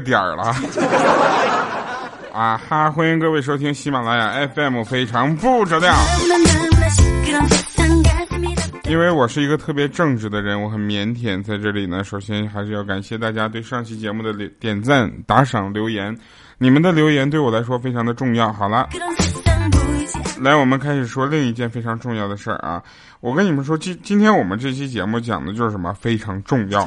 点儿了。啊哈！欢迎各位收听喜马拉雅 FM，非常不着调。因为我是一个特别正直的人，我很腼腆，在这里呢，首先还是要感谢大家对上期节目的点赞、打赏、留言，你们的留言对我来说非常的重要。好了。来，我们开始说另一件非常重要的事儿啊！我跟你们说，今今天我们这期节目讲的就是什么非常重要。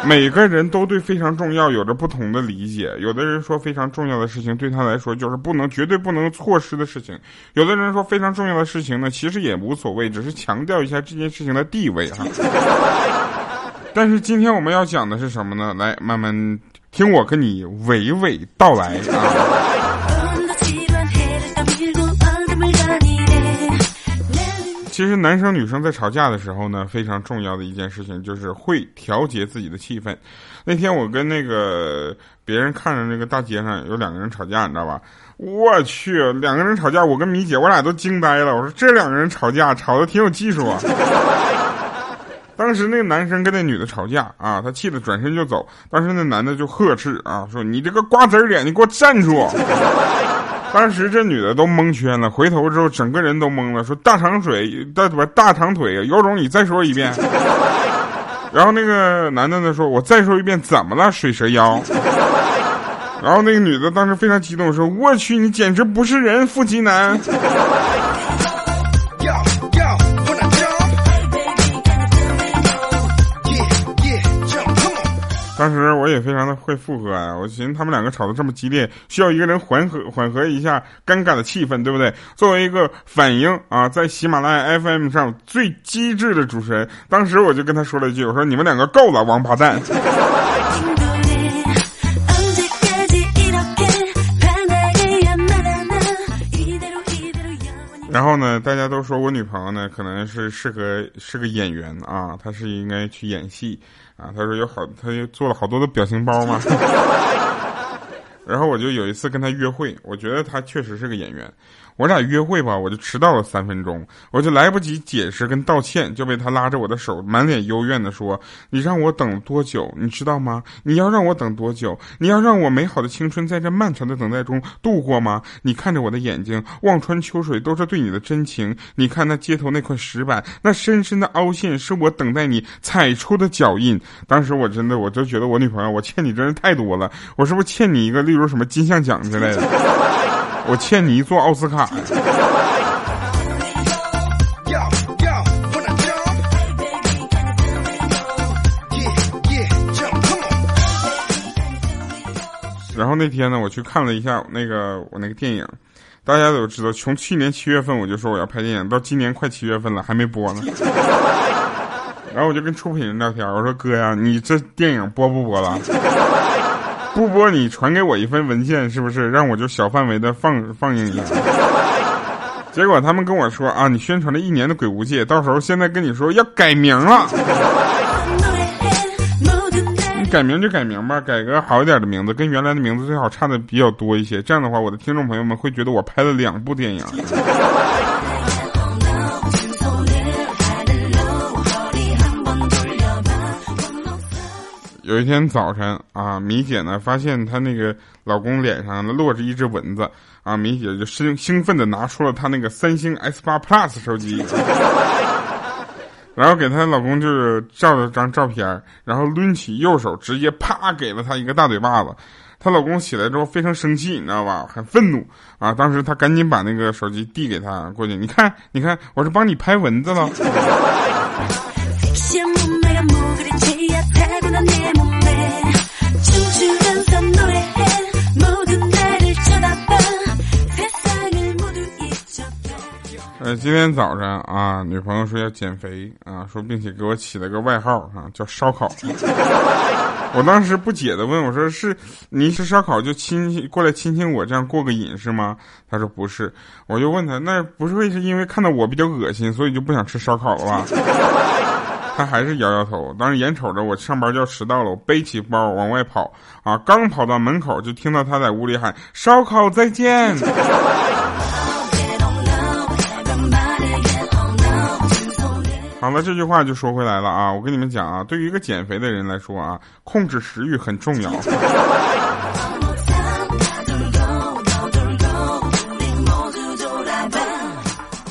每个人都对非常重要有着不同的理解。有的人说非常重要的事情对他来说就是不能绝对不能错失的事情。有的人说非常重要的事情呢，其实也无所谓，只是强调一下这件事情的地位哈。但是今天我们要讲的是什么呢？来，慢慢听我跟你娓娓道来啊。其实男生女生在吵架的时候呢，非常重要的一件事情就是会调节自己的气氛。那天我跟那个别人看着那个大街上有两个人吵架，你知道吧？我去，两个人吵架，我跟米姐我俩都惊呆了。我说这两个人吵架吵的挺有技术啊。当时那个男生跟那女的吵架啊，他气得转身就走。当时那男的就呵斥啊，说你这个瓜子脸，你给我站住！当时这女的都蒙圈了，回头之后整个人都懵了，说大长腿，大不大长腿，有种你再说一遍。然后那个男的呢说，我再说一遍，怎么了，水蛇腰？然后那个女的当时非常激动，说我去，你简直不是人，腹肌男。我也非常的会附和啊，我寻思他们两个吵得这么激烈，需要一个人缓和缓和一下尴尬的气氛，对不对？作为一个反应啊，在喜马拉雅 FM 上最机智的主持人，当时我就跟他说了一句，我说你们两个够了，王八蛋。然后呢，大家都说我女朋友呢，可能是适合是个演员啊，她是应该去演戏啊。她说有好，她又做了好多的表情包嘛。然后我就有一次跟她约会，我觉得她确实是个演员。我俩约会吧，我就迟到了三分钟，我就来不及解释跟道歉，就被他拉着我的手，满脸幽怨的说：“你让我等多久？你知道吗？你要让我等多久？你要让我美好的青春在这漫长的等待中度过吗？你看着我的眼睛，望穿秋水都是对你的真情。你看那街头那块石板，那深深的凹陷，是我等待你踩出的脚印。当时我真的，我就觉得我女朋友，我欠你真是太多了。我是不是欠你一个，例如什么金像奖之类的？” 我欠你一座奥斯卡。然后那天呢，我去看了一下那个我那个电影，大家都知道，从去年七月份我就说我要拍电影，到今年快七月份了还没播呢。然后我就跟出品人聊天，我说哥呀，你这电影播不播了？不播，你传给我一份文件，是不是让我就小范围的放放映一下？结果他们跟我说啊，你宣传了一年的《鬼无界》，到时候现在跟你说要改名了。你改名就改名吧，改个好一点的名字，跟原来的名字最好差的比较多一些。这样的话，我的听众朋友们会觉得我拍了两部电影。有一天早晨啊，米姐呢发现她那个老公脸上落着一只蚊子啊，米姐就兴兴奋的拿出了她那个三星 S 八 Plus 手机，然后给她老公就是照了张照片，然后抡起右手直接啪给了他一个大嘴巴子。她老公起来之后非常生气，你知道吧？很愤怒啊！当时她赶紧把那个手机递给他过去，你看，你看，我是帮你拍蚊子了。今天早上啊，女朋友说要减肥啊，说并且给我起了个外号啊，叫烧烤。我当时不解的问我说：“是你吃烧烤就亲过来亲亲我，这样过个瘾是吗？”他说：“不是。”我就问他：“那不是会是因为看到我比较恶心，所以就不想吃烧烤了吧？” 他还是摇摇头。当时眼瞅着我上班就要迟到了，我背起包往外跑啊，刚跑到门口就听到他在屋里喊：“烧烤再见。”好了，这句话就说回来了啊！我跟你们讲啊，对于一个减肥的人来说啊，控制食欲很重要。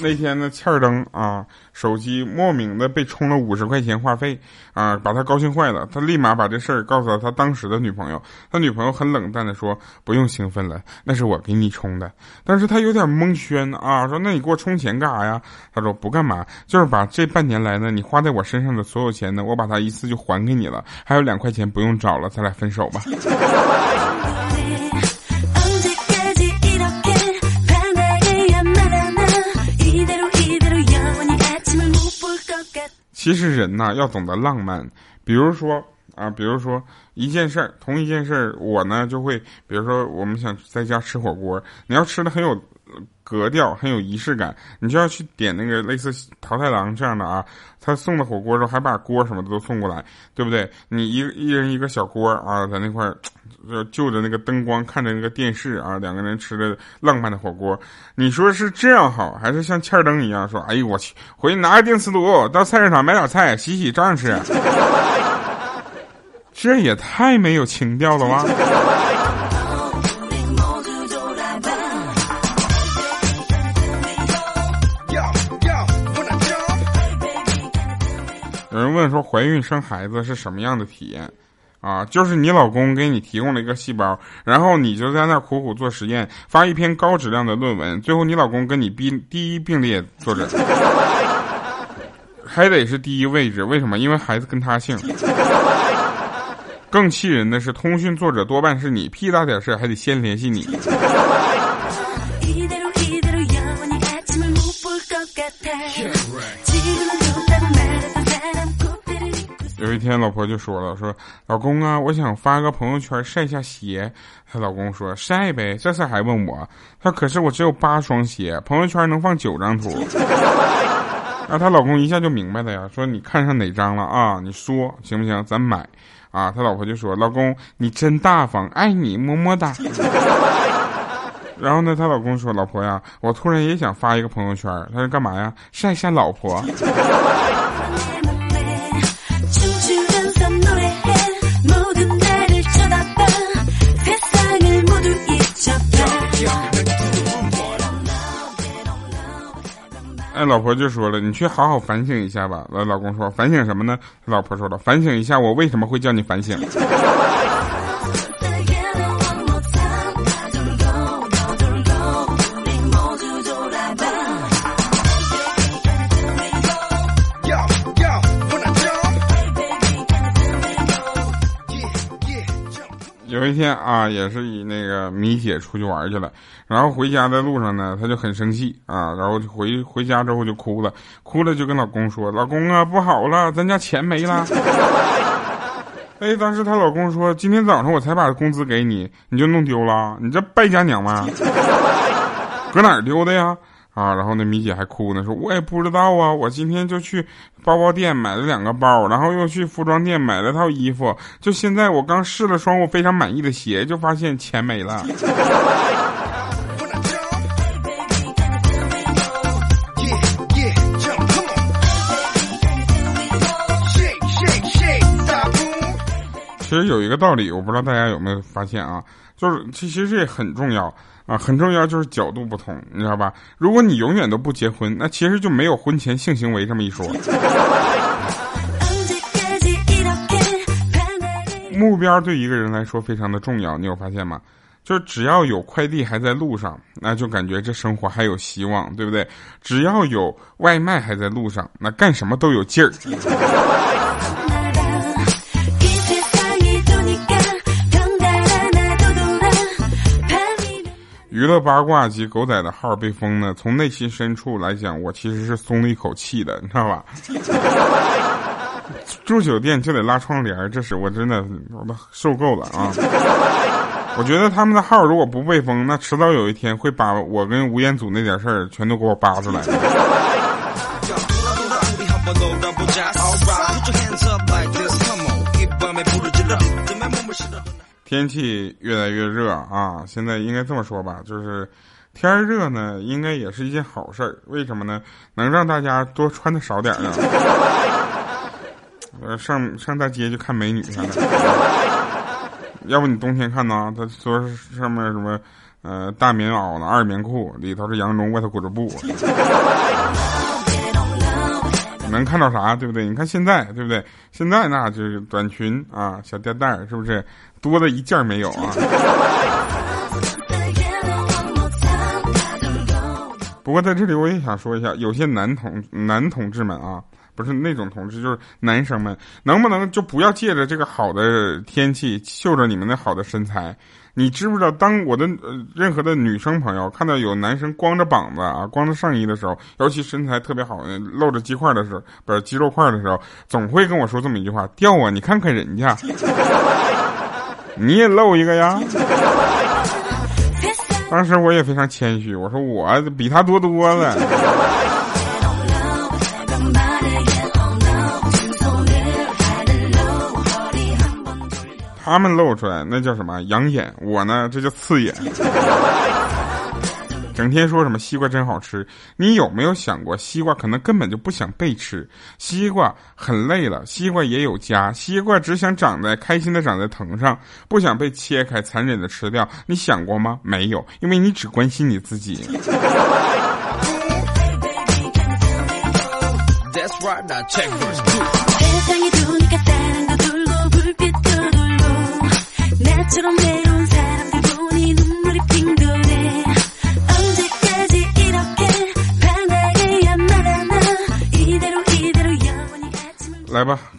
那天呢，欠儿灯啊，手机莫名的被充了五十块钱话费啊，把他高兴坏了。他立马把这事儿告诉了他当时的女朋友。他女朋友很冷淡的说：“不用兴奋了，那是我给你充的。”但是他有点蒙圈啊，说：“那你给我充钱干啥呀？”他说：“不干嘛，就是把这半年来呢，你花在我身上的所有钱呢，我把它一次就还给你了。还有两块钱不用找了，咱俩分手吧。”其实人呐，要懂得浪漫。比如说啊，比如说一件事儿，同一件事儿，我呢就会，比如说我们想在家吃火锅，你要吃的很有格调，很有仪式感，你就要去点那个类似桃太郎这样的啊，他送的火锅时候还把锅什么的都送过来，对不对？你一一人一个小锅啊，在那块。就就着那个灯光，看着那个电视啊，两个人吃着浪漫的火锅，你说是这样好，还是像欠灯一样说？哎呦我去，回去拿个电磁炉，到菜市场买点菜，洗洗照样吃。这也太没有情调了吧！怀孕生孩子是什么样的体验？啊，就是你老公给你提供了一个细胞，然后你就在那苦苦做实验，发一篇高质量的论文，最后你老公跟你并第一并列作者，还得是第一位置，为什么？因为孩子跟他姓。更气人的是，通讯作者多半是你，屁大点事还得先联系你。有一天，老婆就说了：“说老公啊，我想发个朋友圈晒下鞋。”她老公说：“晒呗，这事还问我？”她可是我只有八双鞋，朋友圈能放九张图。那她老公一下就明白了呀，说：“你看上哪张了啊？你说行不行？咱买。”啊，她老婆就说：“老公，你真大方，爱你，么么哒。”然后呢，她老公说：“老婆呀，我突然也想发一个朋友圈。”他说：“干嘛呀？晒晒老婆。”哎，老婆就说了，你去好好反省一下吧。老老公说，反省什么呢？老婆说了，反省一下我为什么会叫你反省。一天啊，也是以那个米姐出去玩去了，然后回家的路上呢，她就很生气啊，然后就回回家之后就哭了，哭了就跟老公说：“老公啊，不好了，咱家钱没了。”哎，当时她老公说：“今天早上我才把工资给你，你就弄丢了，你这败家娘们，搁哪儿丢的呀？”啊，然后那米姐还哭呢，说我也不知道啊，我今天就去包包店买了两个包，然后又去服装店买了套衣服，就现在我刚试了双我非常满意的鞋，就发现钱没了。其实有一个道理，我不知道大家有没有发现啊，就是其实这很重要。啊，很重要就是角度不同，你知道吧？如果你永远都不结婚，那其实就没有婚前性行为这么一说。目标对一个人来说非常的重要，你有发现吗？就是只要有快递还在路上，那就感觉这生活还有希望，对不对？只要有外卖还在路上，那干什么都有劲儿。娱乐八卦及狗仔的号被封呢，从内心深处来讲，我其实是松了一口气的，你知道吧？住酒店就得拉窗帘，这是我真的我都受够了啊！我觉得他们的号如果不被封，那迟早有一天会把我跟吴彦祖那点事儿全都给我扒出来。天气越来越热啊！现在应该这么说吧，就是。天热呢，应该也是一件好事儿。为什么呢？能让大家多穿的少点儿呢。呃，上上大街就看美女去了。要不你冬天看呢？他说上面什么，呃，大棉袄呢，二棉裤，里头是羊绒，外头裹着布。能看到啥？对不对？你看现在，对不对？现在那就是短裙啊，小吊带儿，是不是多的一件没有啊？不过在这里我也想说一下，有些男同男同志们啊，不是那种同志，就是男生们，能不能就不要借着这个好的天气，秀着你们那好的身材？你知不知道，当我的呃任何的女生朋友看到有男生光着膀子啊，光着上衣的时候，尤其身材特别好，露着鸡块的时候，不是肌肉块的时候，总会跟我说这么一句话：“掉啊，你看看人家，你也露一个呀。”当时我也非常谦虚，我说我比他多多了。他们露出来那叫什么养眼，我呢这叫刺眼。整天说什么西瓜真好吃，你有没有想过，西瓜可能根本就不想被吃，西瓜很累了，西瓜也有家，西瓜只想长在开心的长在藤上，不想被切开残忍的吃掉。你想过吗？没有，因为你只关心你自己。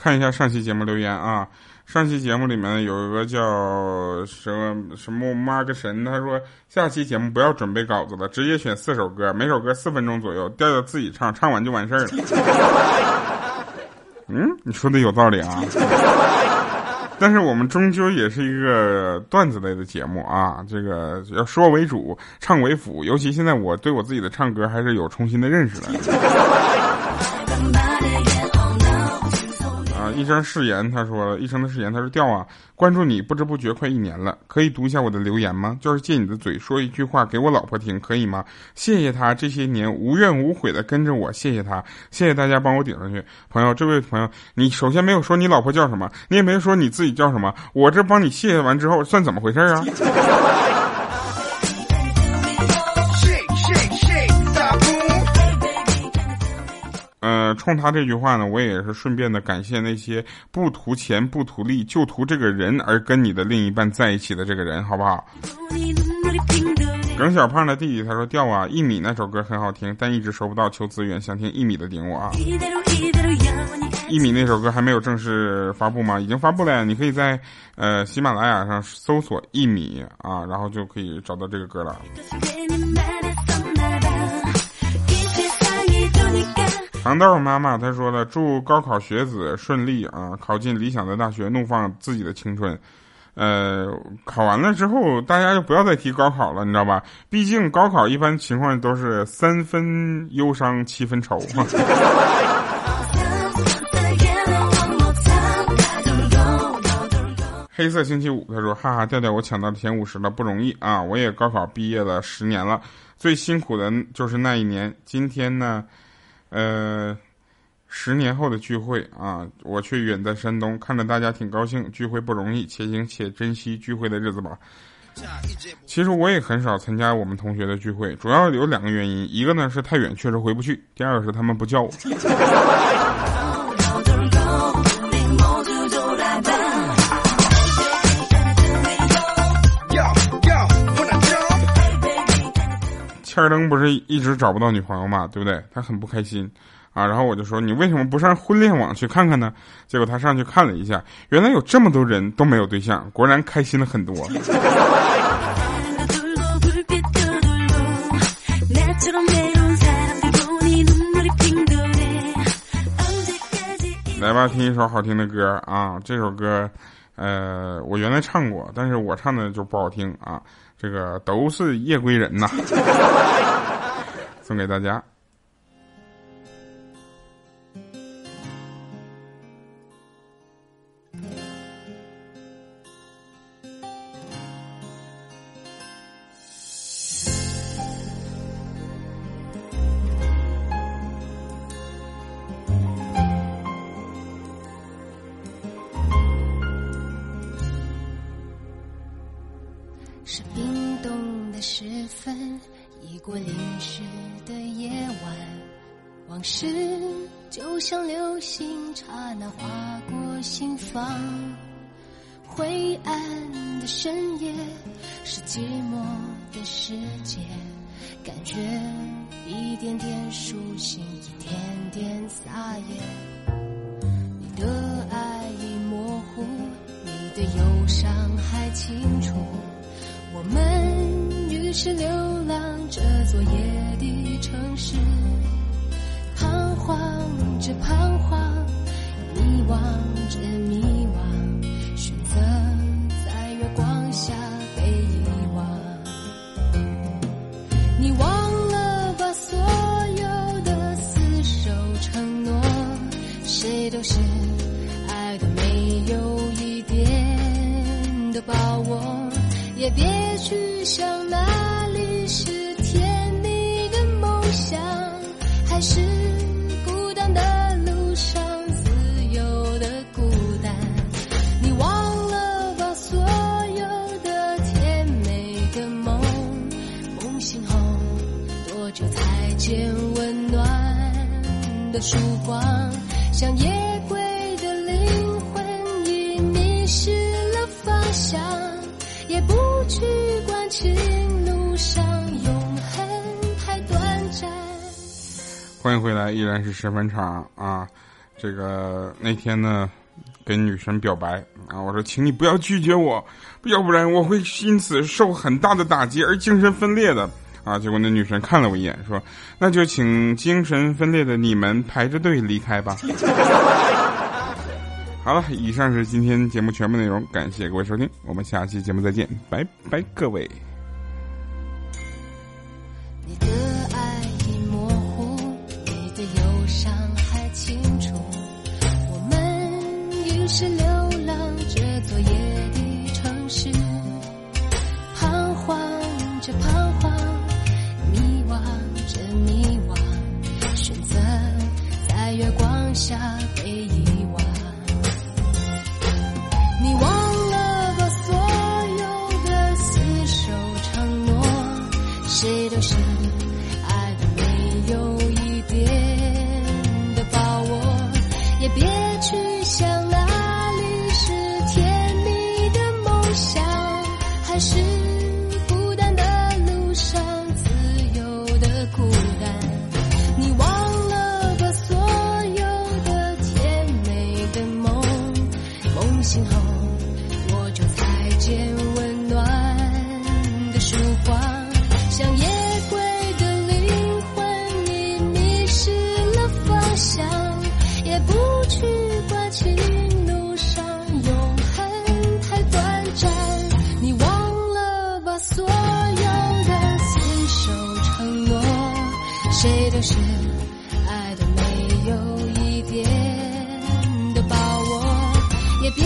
看一下上期节目留言啊。上期节目里面有一个叫什么什么妈个神，他说下期节目不要准备稿子了，直接选四首歌，每首歌四分钟左右，调调自己唱，唱完就完事儿了。嗯，你说的有道理啊。但是我们终究也是一个段子类的节目啊，这个要说为主，唱为辅。尤其现在我对我自己的唱歌还是有重新的认识了。一生誓言，他说了一生的誓言，他说掉啊，关注你不知不觉快一年了，可以读一下我的留言吗？就是借你的嘴说一句话给我老婆听，可以吗？谢谢他这些年无怨无悔的跟着我，谢谢他，谢谢大家帮我顶上去。朋友，这位朋友，你首先没有说你老婆叫什么，你也没说你自己叫什么，我这帮你谢谢完之后算怎么回事啊？冲他这句话呢，我也是顺便的感谢那些不图钱不图利就图这个人而跟你的另一半在一起的这个人，好不好？耿小胖的弟弟他说：“调啊，一米那首歌很好听，但一直收不到求资源，想听一米的顶我啊。”一米那首歌还没有正式发布吗？已经发布了呀，你可以在呃喜马拉雅上搜索一米啊，然后就可以找到这个歌了。糖豆妈妈她说了，祝高考学子顺利啊，考进理想的大学，怒放自己的青春。呃，考完了之后，大家就不要再提高考了，你知道吧？毕竟高考一般情况都是三分忧伤七分愁嘛。黑色星期五，他说：“哈哈，调调，我抢到前五十了，不容易啊！我也高考毕业了十年了，最辛苦的就是那一年。今天呢？”呃，十年后的聚会啊，我却远在山东，看着大家挺高兴，聚会不容易，且行且珍惜聚会的日子吧。其实我也很少参加我们同学的聚会，主要有两个原因，一个呢是太远，确实回不去；第二个是他们不叫我。欠灯不是一直找不到女朋友嘛，对不对？他很不开心，啊，然后我就说你为什么不上婚恋网去看看呢？结果他上去看了一下，原来有这么多人都没有对象，果然开心了很多。来吧，听一首好听的歌啊！这首歌，呃，我原来唱过，但是我唱的就不好听啊。这个都是夜归人呐，送给大家。流星，刹那划过心房。灰暗的深夜是寂寞的世界，感觉一点点苏醒，一点点撒野。你的爱已模糊，你的忧伤还清楚。我们于是流浪这座夜的城市，彷徨着彷徨，迷惘着迷惘，选择在月光下被遗忘。你忘了把所有的厮守承诺，谁都是爱的没有一点的把握。也别去想那光？像夜归的灵魂已迷失了方向，也不。去关情路上，永恒太短暂。欢迎回来，依然是十分场啊！这个那天呢，跟女神表白啊，我说，请你不要拒绝我，要不然我会因此受很大的打击而精神分裂的啊！结果那女神看了我一眼，说：“那就请精神分裂的你们排着队离开吧。”好了，以上是今天节目全部内容，感谢各位收听，我们下期节目再见，拜拜，各位。别去想是爱的没有一点的把握，也别